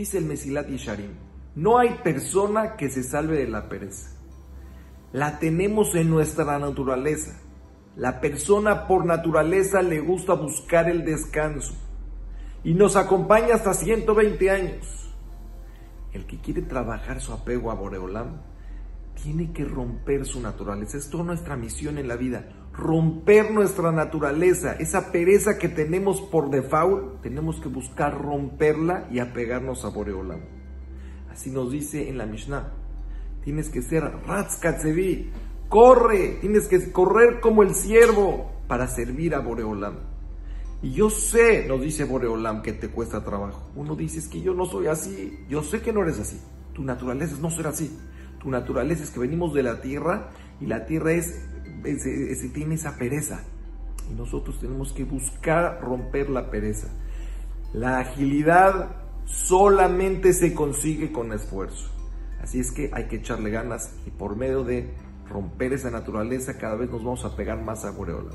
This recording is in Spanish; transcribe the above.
Dice el Mesilat Yesharim, no hay persona que se salve de la pereza. La tenemos en nuestra naturaleza. La persona por naturaleza le gusta buscar el descanso y nos acompaña hasta 120 años. El que quiere trabajar su apego a Boreolam tiene que romper su naturaleza. Es toda nuestra misión en la vida. Romper nuestra naturaleza. Esa pereza que tenemos por default, tenemos que buscar romperla y apegarnos a Boreolam. Así nos dice en la Mishnah. Tienes que ser Ratzkatzevi. Corre. Tienes que correr como el siervo para servir a Boreolam. Y yo sé, nos dice Boreolam, que te cuesta trabajo. Uno dice, es que yo no soy así. Yo sé que no eres así. Tu naturaleza es no ser así. Tu naturaleza es que venimos de la tierra y la tierra es, tiene esa pereza. Y nosotros tenemos que buscar romper la pereza. La agilidad solamente se consigue con esfuerzo. Así es que hay que echarle ganas y por medio de romper esa naturaleza cada vez nos vamos a pegar más a Boreolam.